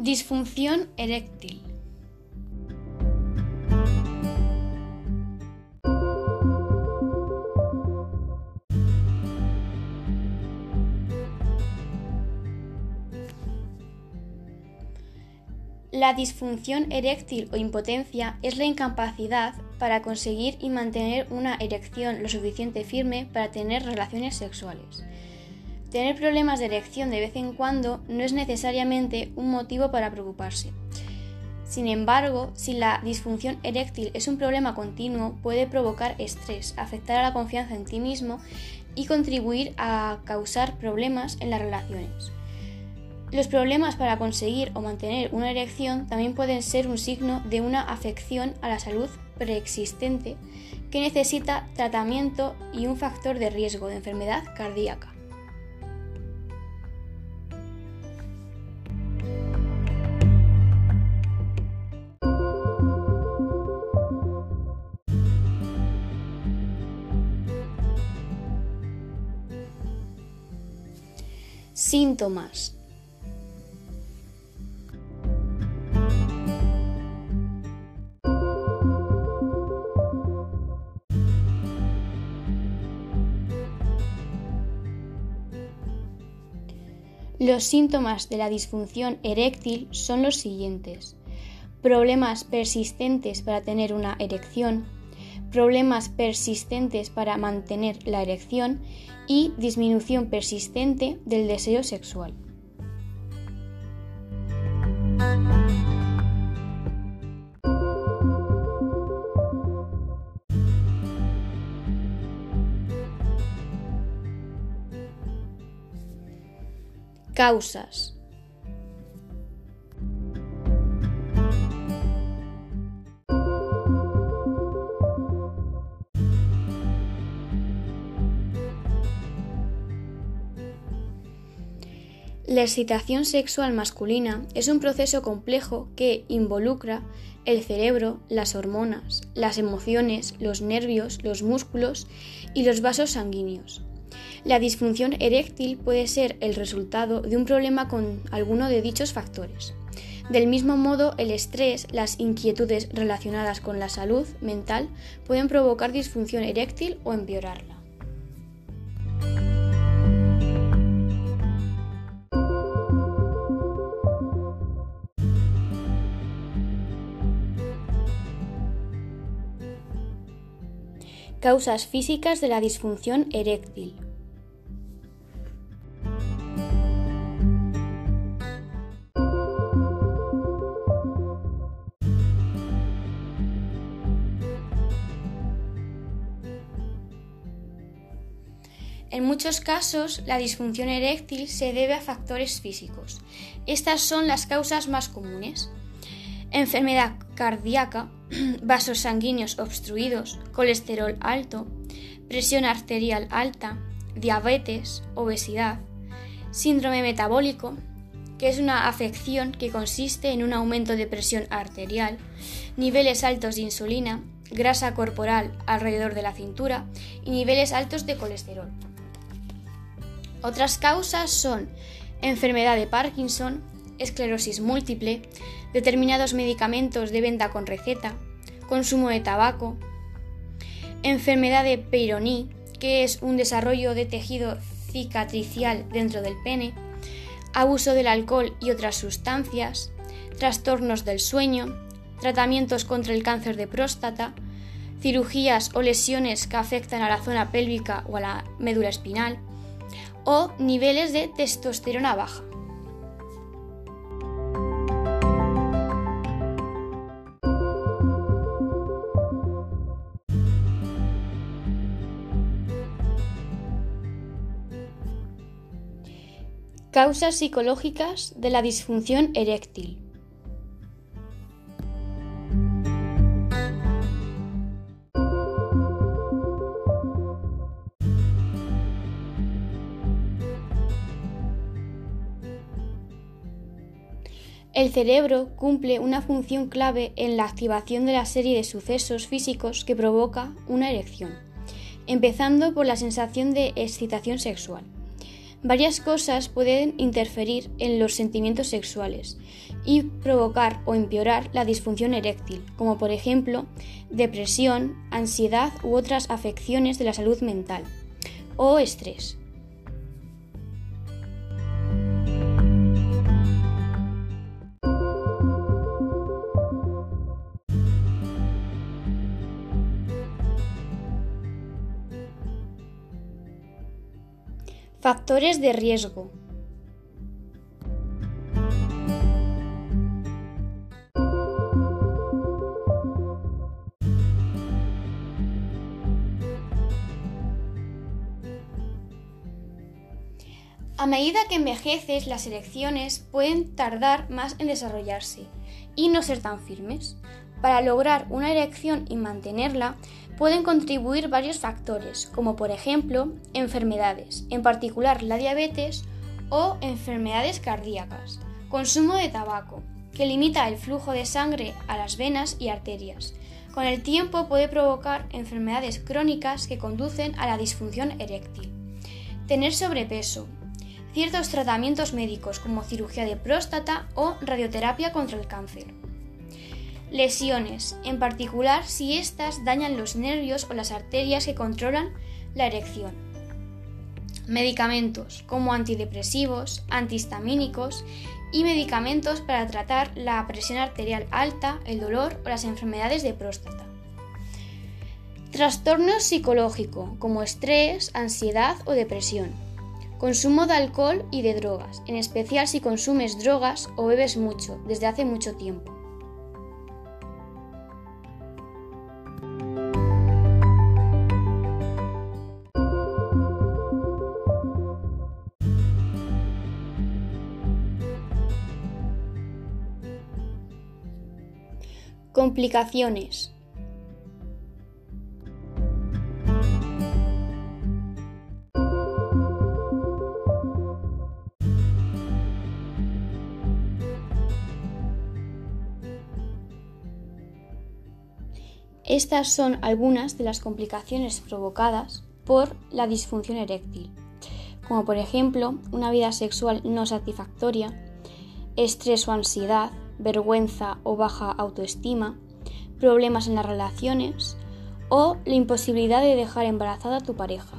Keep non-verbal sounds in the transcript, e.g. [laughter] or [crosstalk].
Disfunción eréctil. La disfunción eréctil o impotencia es la incapacidad para conseguir y mantener una erección lo suficiente firme para tener relaciones sexuales. Tener problemas de erección de vez en cuando no es necesariamente un motivo para preocuparse. Sin embargo, si la disfunción eréctil es un problema continuo, puede provocar estrés, afectar a la confianza en ti mismo y contribuir a causar problemas en las relaciones. Los problemas para conseguir o mantener una erección también pueden ser un signo de una afección a la salud preexistente que necesita tratamiento y un factor de riesgo de enfermedad cardíaca. Síntomas Los síntomas de la disfunción eréctil son los siguientes. Problemas persistentes para tener una erección, problemas persistentes para mantener la erección y disminución persistente del deseo sexual. Causas. La excitación sexual masculina es un proceso complejo que involucra el cerebro, las hormonas, las emociones, los nervios, los músculos y los vasos sanguíneos. La disfunción eréctil puede ser el resultado de un problema con alguno de dichos factores. Del mismo modo, el estrés, las inquietudes relacionadas con la salud mental pueden provocar disfunción eréctil o empeorarla. Causas físicas de la disfunción eréctil. En muchos casos, la disfunción eréctil se debe a factores físicos. Estas son las causas más comunes. Enfermedad cardíaca, [clears throat] vasos sanguíneos obstruidos, colesterol alto, presión arterial alta, diabetes, obesidad, síndrome metabólico, que es una afección que consiste en un aumento de presión arterial, niveles altos de insulina, grasa corporal alrededor de la cintura y niveles altos de colesterol. Otras causas son enfermedad de Parkinson, esclerosis múltiple, determinados medicamentos de venta con receta, consumo de tabaco, enfermedad de Peyronie, que es un desarrollo de tejido cicatricial dentro del pene, abuso del alcohol y otras sustancias, trastornos del sueño, tratamientos contra el cáncer de próstata, cirugías o lesiones que afectan a la zona pélvica o a la médula espinal, o niveles de testosterona baja. Causas psicológicas de la disfunción eréctil. El cerebro cumple una función clave en la activación de la serie de sucesos físicos que provoca una erección, empezando por la sensación de excitación sexual. Varias cosas pueden interferir en los sentimientos sexuales y provocar o empeorar la disfunción eréctil, como por ejemplo depresión, ansiedad u otras afecciones de la salud mental o estrés. Factores de riesgo. A medida que envejeces, las erecciones pueden tardar más en desarrollarse y no ser tan firmes. Para lograr una erección y mantenerla, pueden contribuir varios factores, como por ejemplo enfermedades, en particular la diabetes o enfermedades cardíacas, consumo de tabaco, que limita el flujo de sangre a las venas y arterias. Con el tiempo puede provocar enfermedades crónicas que conducen a la disfunción eréctil. Tener sobrepeso, ciertos tratamientos médicos como cirugía de próstata o radioterapia contra el cáncer. Lesiones, en particular si éstas dañan los nervios o las arterias que controlan la erección. Medicamentos como antidepresivos, antihistamínicos y medicamentos para tratar la presión arterial alta, el dolor o las enfermedades de próstata. Trastornos psicológicos como estrés, ansiedad o depresión. Consumo de alcohol y de drogas, en especial si consumes drogas o bebes mucho desde hace mucho tiempo. Complicaciones. Estas son algunas de las complicaciones provocadas por la disfunción eréctil, como por ejemplo una vida sexual no satisfactoria, estrés o ansiedad, vergüenza o baja autoestima, problemas en las relaciones o la imposibilidad de dejar embarazada a tu pareja.